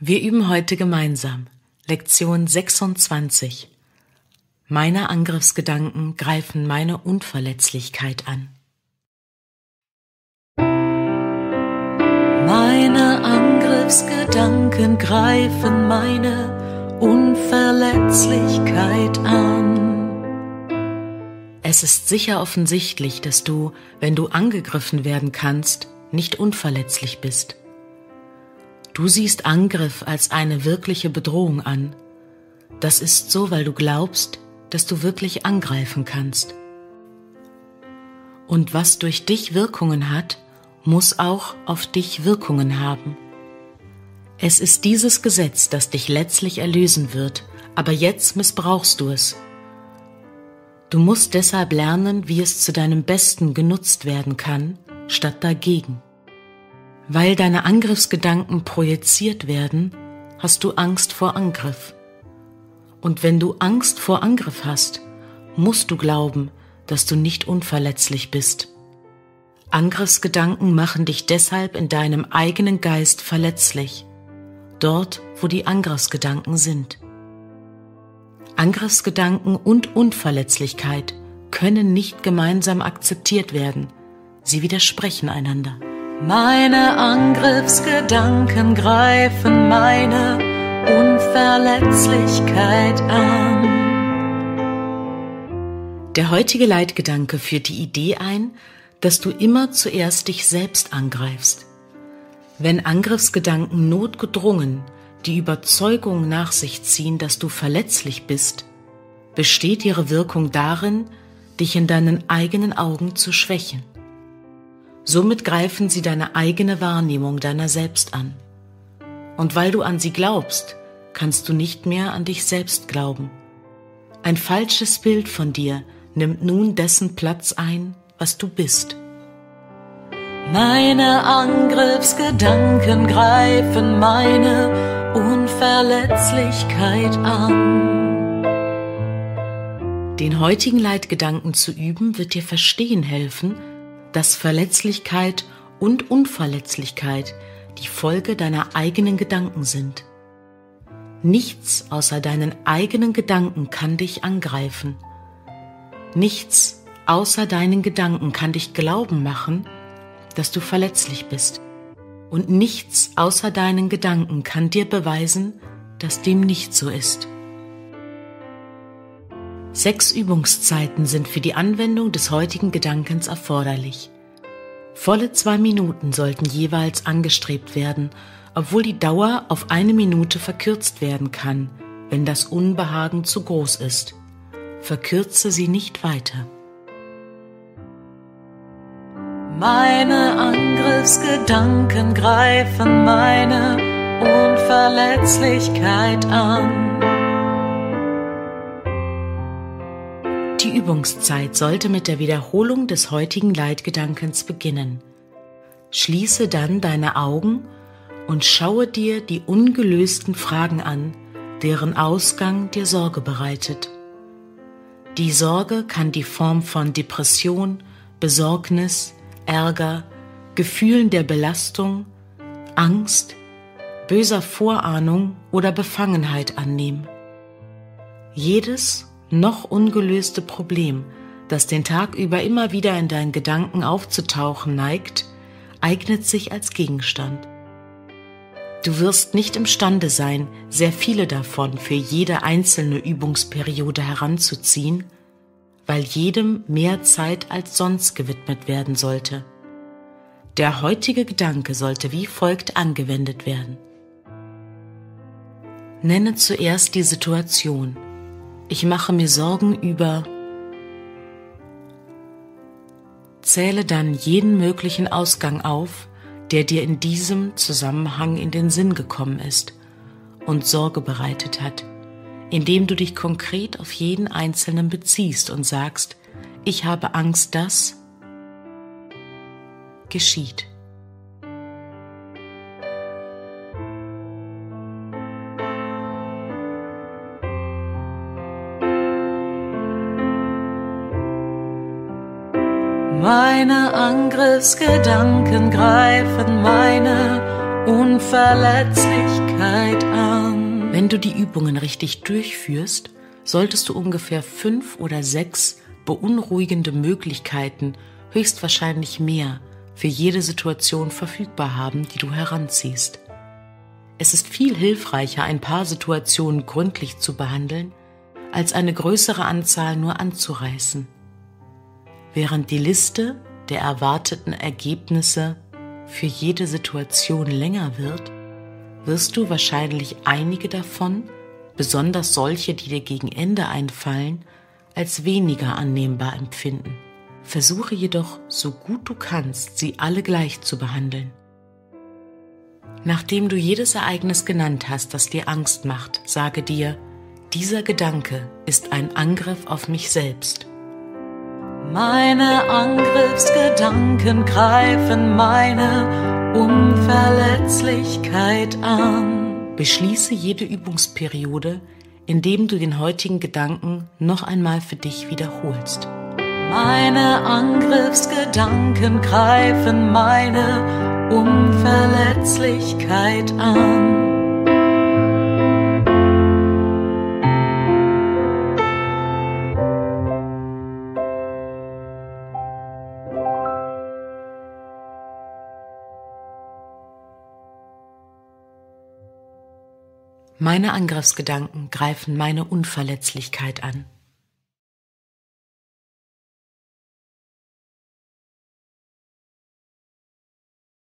Wir üben heute gemeinsam Lektion 26. Meine Angriffsgedanken greifen meine Unverletzlichkeit an. Meine Angriffsgedanken greifen meine Unverletzlichkeit an. Es ist sicher offensichtlich, dass du, wenn du angegriffen werden kannst, nicht unverletzlich bist. Du siehst Angriff als eine wirkliche Bedrohung an. Das ist so, weil du glaubst, dass du wirklich angreifen kannst. Und was durch dich Wirkungen hat, muss auch auf dich Wirkungen haben. Es ist dieses Gesetz, das dich letztlich erlösen wird, aber jetzt missbrauchst du es. Du musst deshalb lernen, wie es zu deinem Besten genutzt werden kann, statt dagegen. Weil deine Angriffsgedanken projiziert werden, hast du Angst vor Angriff. Und wenn du Angst vor Angriff hast, musst du glauben, dass du nicht unverletzlich bist. Angriffsgedanken machen dich deshalb in deinem eigenen Geist verletzlich, dort wo die Angriffsgedanken sind. Angriffsgedanken und Unverletzlichkeit können nicht gemeinsam akzeptiert werden, sie widersprechen einander. Meine Angriffsgedanken greifen meine Unverletzlichkeit an. Der heutige Leitgedanke führt die Idee ein, dass du immer zuerst dich selbst angreifst. Wenn Angriffsgedanken notgedrungen die Überzeugung nach sich ziehen, dass du verletzlich bist, besteht ihre Wirkung darin, dich in deinen eigenen Augen zu schwächen. Somit greifen sie deine eigene Wahrnehmung deiner selbst an. Und weil du an sie glaubst, kannst du nicht mehr an dich selbst glauben. Ein falsches Bild von dir nimmt nun dessen Platz ein, was du bist. Meine Angriffsgedanken greifen meine Unverletzlichkeit an. Den heutigen Leitgedanken zu üben wird dir verstehen helfen, dass Verletzlichkeit und Unverletzlichkeit die Folge deiner eigenen Gedanken sind. Nichts außer deinen eigenen Gedanken kann dich angreifen. Nichts außer deinen Gedanken kann dich glauben machen, dass du verletzlich bist. Und nichts außer deinen Gedanken kann dir beweisen, dass dem nicht so ist. Sechs Übungszeiten sind für die Anwendung des heutigen Gedankens erforderlich. Volle zwei Minuten sollten jeweils angestrebt werden, obwohl die Dauer auf eine Minute verkürzt werden kann, wenn das Unbehagen zu groß ist. Verkürze sie nicht weiter. Meine Angriffsgedanken greifen meine Unverletzlichkeit an. Die Übungszeit sollte mit der Wiederholung des heutigen Leitgedankens beginnen. Schließe dann deine Augen und schaue dir die ungelösten Fragen an, deren Ausgang dir Sorge bereitet. Die Sorge kann die Form von Depression, Besorgnis, Ärger, Gefühlen der Belastung, Angst, böser Vorahnung oder Befangenheit annehmen. Jedes noch ungelöste Problem, das den Tag über immer wieder in deinen Gedanken aufzutauchen neigt, eignet sich als Gegenstand. Du wirst nicht imstande sein, sehr viele davon für jede einzelne Übungsperiode heranzuziehen, weil jedem mehr Zeit als sonst gewidmet werden sollte. Der heutige Gedanke sollte wie folgt angewendet werden. Nenne zuerst die Situation, ich mache mir Sorgen über. Zähle dann jeden möglichen Ausgang auf, der dir in diesem Zusammenhang in den Sinn gekommen ist und Sorge bereitet hat, indem du dich konkret auf jeden Einzelnen beziehst und sagst, ich habe Angst, dass geschieht. Meine Angriffsgedanken greifen meine Unverletzlichkeit an. Wenn du die Übungen richtig durchführst, solltest du ungefähr fünf oder sechs beunruhigende Möglichkeiten, höchstwahrscheinlich mehr, für jede Situation verfügbar haben, die du heranziehst. Es ist viel hilfreicher, ein paar Situationen gründlich zu behandeln, als eine größere Anzahl nur anzureißen. Während die Liste der erwarteten Ergebnisse für jede Situation länger wird, wirst du wahrscheinlich einige davon, besonders solche, die dir gegen Ende einfallen, als weniger annehmbar empfinden. Versuche jedoch, so gut du kannst, sie alle gleich zu behandeln. Nachdem du jedes Ereignis genannt hast, das dir Angst macht, sage dir, dieser Gedanke ist ein Angriff auf mich selbst. Meine Angriffsgedanken greifen meine Unverletzlichkeit an. Beschließe jede Übungsperiode, indem du den heutigen Gedanken noch einmal für dich wiederholst. Meine Angriffsgedanken greifen meine Unverletzlichkeit an. Meine Angriffsgedanken greifen meine Unverletzlichkeit an.